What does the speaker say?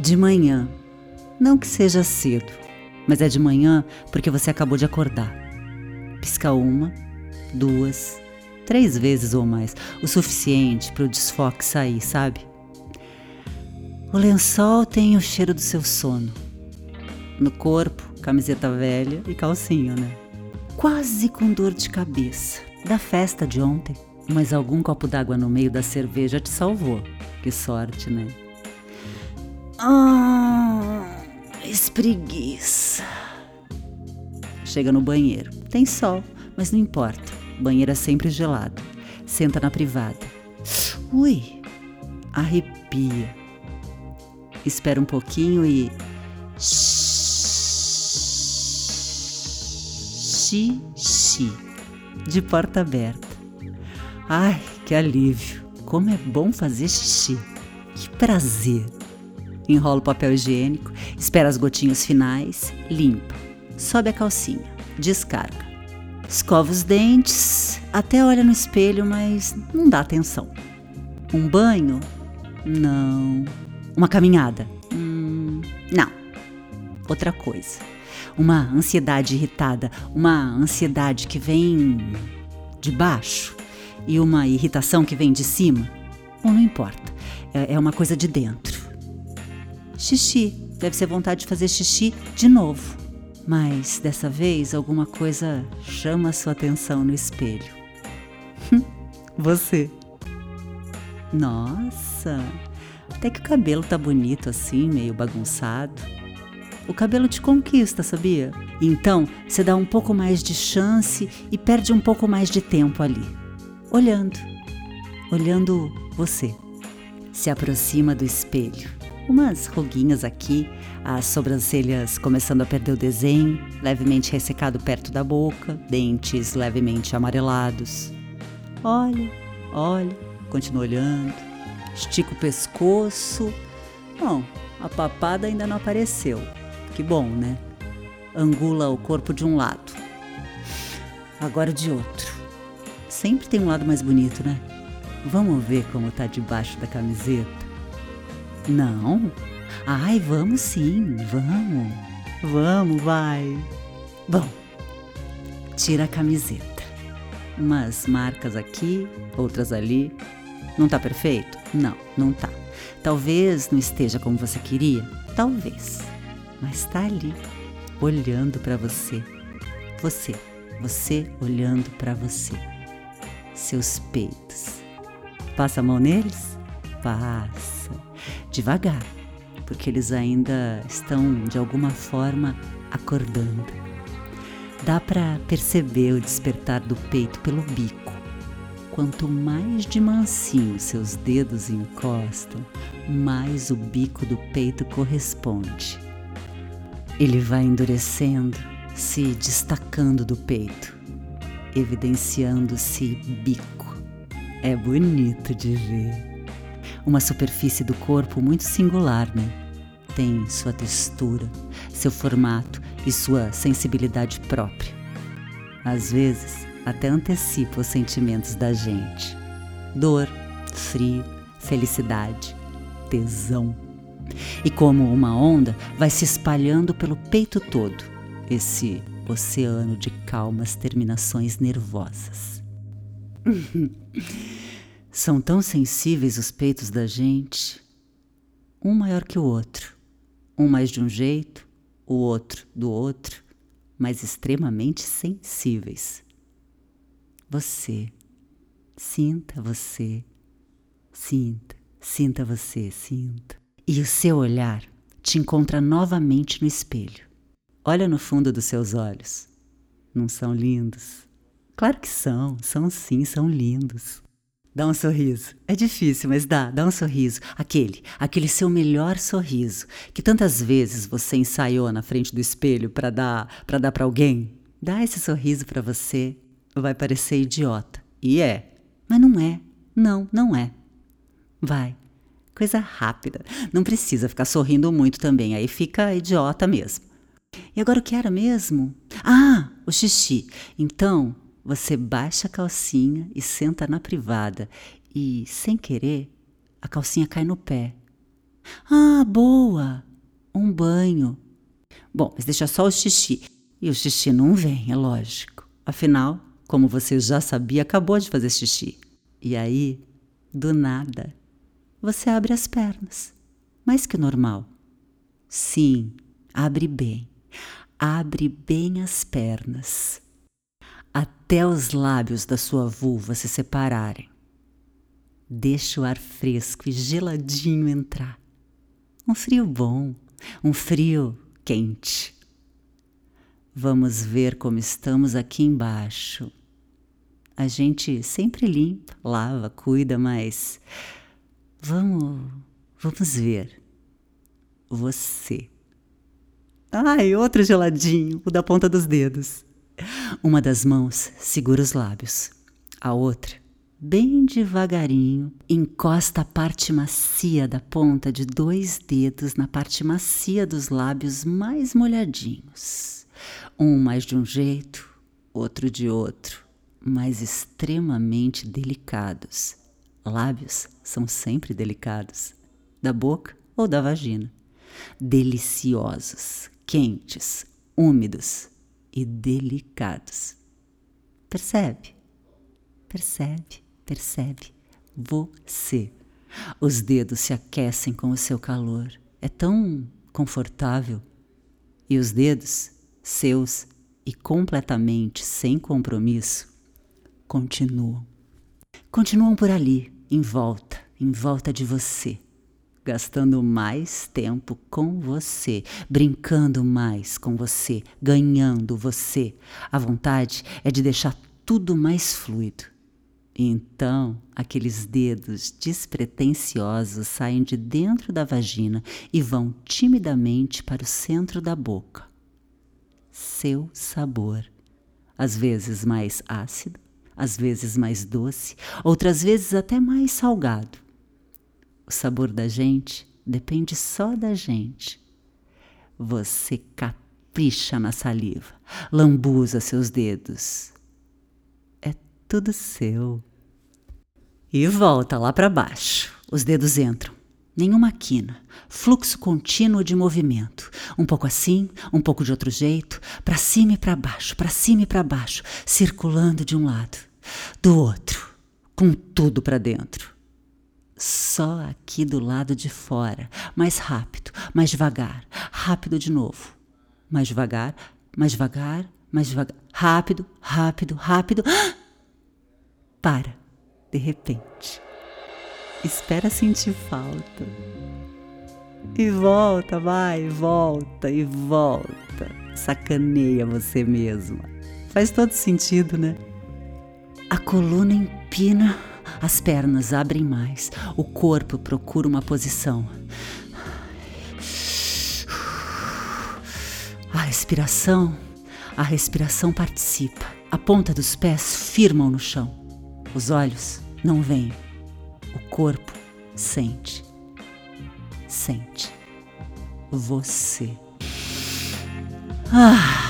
De manhã. Não que seja cedo, mas é de manhã porque você acabou de acordar. Pisca uma, duas, três vezes ou mais, o suficiente para o desfoque sair, sabe? O lençol tem o cheiro do seu sono. No corpo, camiseta velha e calcinha, né? Quase com dor de cabeça. Da festa de ontem. Mas algum copo d'água no meio da cerveja te salvou. Que sorte, né? Ah, espreguiça. Chega no banheiro. Tem sol, mas não importa. banheiro é sempre gelado. Senta na privada. Ui, arrepia. Espera um pouquinho e. Xixi. De porta aberta. Ai, que alívio! Como é bom fazer xixi! Que prazer! Enrola o papel higiênico, espera as gotinhas finais, limpa, sobe a calcinha, descarga. Escova os dentes, até olha no espelho, mas não dá atenção. Um banho? Não. Uma caminhada? Hum, não. Outra coisa. Uma ansiedade irritada, uma ansiedade que vem de baixo e uma irritação que vem de cima? Ou não importa, é, é uma coisa de dentro. Xixi, deve ser vontade de fazer xixi de novo. Mas dessa vez alguma coisa chama sua atenção no espelho. Você. Nossa, até que o cabelo tá bonito assim, meio bagunçado. O cabelo te conquista, sabia? Então, você dá um pouco mais de chance e perde um pouco mais de tempo ali olhando, olhando você. Se aproxima do espelho. Umas ruguinhas aqui, as sobrancelhas começando a perder o desenho, levemente ressecado perto da boca, dentes levemente amarelados. Olha, olha, continua olhando, estica o pescoço. Bom, a papada ainda não apareceu. Que bom, né? Angula o corpo de um lado, agora de outro sempre tem um lado mais bonito, né? Vamos ver como tá debaixo da camiseta? Não? Ai, vamos sim, vamos. Vamos, vai. Bom, tira a camiseta. Umas marcas aqui, outras ali. Não tá perfeito? Não, não tá. Talvez não esteja como você queria, talvez. Mas tá ali, olhando para você. Você, você olhando para você seus peitos. Passa a mão neles? Passa. Devagar, porque eles ainda estão de alguma forma acordando. Dá para perceber o despertar do peito pelo bico. Quanto mais de mansinho seus dedos encostam, mais o bico do peito corresponde. Ele vai endurecendo, se destacando do peito evidenciando-se bico. É bonito de ver. Uma superfície do corpo muito singular, né? Tem sua textura, seu formato e sua sensibilidade própria. Às vezes, até antecipa os sentimentos da gente: dor, frio, felicidade, tesão. E como uma onda, vai se espalhando pelo peito todo, esse oceano de calmas terminações nervosas. São tão sensíveis os peitos da gente, um maior que o outro, um mais de um jeito, o outro do outro, mas extremamente sensíveis. Você, sinta você, sinta, sinta você, sinta. E o seu olhar te encontra novamente no espelho. Olha no fundo dos seus olhos. Não são lindos? Claro que são, são sim, são lindos. Dá um sorriso. É difícil, mas dá, dá um sorriso. Aquele, aquele seu melhor sorriso que tantas vezes você ensaiou na frente do espelho para dar, para dar para alguém. Dá esse sorriso para você. Vai parecer idiota. E é, mas não é. Não, não é. Vai. Coisa rápida. Não precisa ficar sorrindo muito também, aí fica idiota mesmo. E agora o que era mesmo? Ah, o xixi. Então, você baixa a calcinha e senta na privada e, sem querer, a calcinha cai no pé. Ah, boa! Um banho. Bom, mas deixa só o xixi. E o xixi não vem, é lógico. Afinal, como você já sabia, acabou de fazer xixi. E aí, do nada, você abre as pernas. Mais que normal. Sim, abre bem. Abre bem as pernas. Até os lábios da sua vulva se separarem. Deixa o ar fresco e geladinho entrar. Um frio bom, um frio quente. Vamos ver como estamos aqui embaixo. A gente sempre limpa, lava, cuida, mas vamos, vamos ver. Você. Ai, outro geladinho, o da ponta dos dedos. Uma das mãos segura os lábios, a outra, bem devagarinho, encosta a parte macia da ponta de dois dedos na parte macia dos lábios mais molhadinhos. Um mais de um jeito, outro de outro, mas extremamente delicados. Lábios são sempre delicados, da boca ou da vagina. Deliciosos, quentes, úmidos e delicados. Percebe? Percebe, percebe. Você. Os dedos se aquecem com o seu calor. É tão confortável. E os dedos, seus e completamente sem compromisso, continuam. Continuam por ali, em volta, em volta de você gastando mais tempo com você, brincando mais com você, ganhando você. A vontade é de deixar tudo mais fluido. Então, aqueles dedos despretensiosos saem de dentro da vagina e vão timidamente para o centro da boca. Seu sabor, às vezes mais ácido, às vezes mais doce, outras vezes até mais salgado o sabor da gente depende só da gente. Você capricha na saliva, lambuza seus dedos. É tudo seu. E volta lá para baixo. Os dedos entram. Nenhuma quina, fluxo contínuo de movimento. Um pouco assim, um pouco de outro jeito, para cima e para baixo, para cima e para baixo, circulando de um lado, do outro, com tudo para dentro só aqui do lado de fora. Mais rápido, mais devagar. Rápido de novo. Mais devagar, mais devagar, mais devagar. Rápido, rápido, rápido. Para, de repente. Espera sentir falta. E volta, vai, volta e volta. Sacaneia você mesma. Faz todo sentido, né? A coluna empina as pernas abrem mais, o corpo procura uma posição. A respiração, a respiração participa. A ponta dos pés firmam no chão. Os olhos não veem. O corpo sente. Sente. Você. Ah!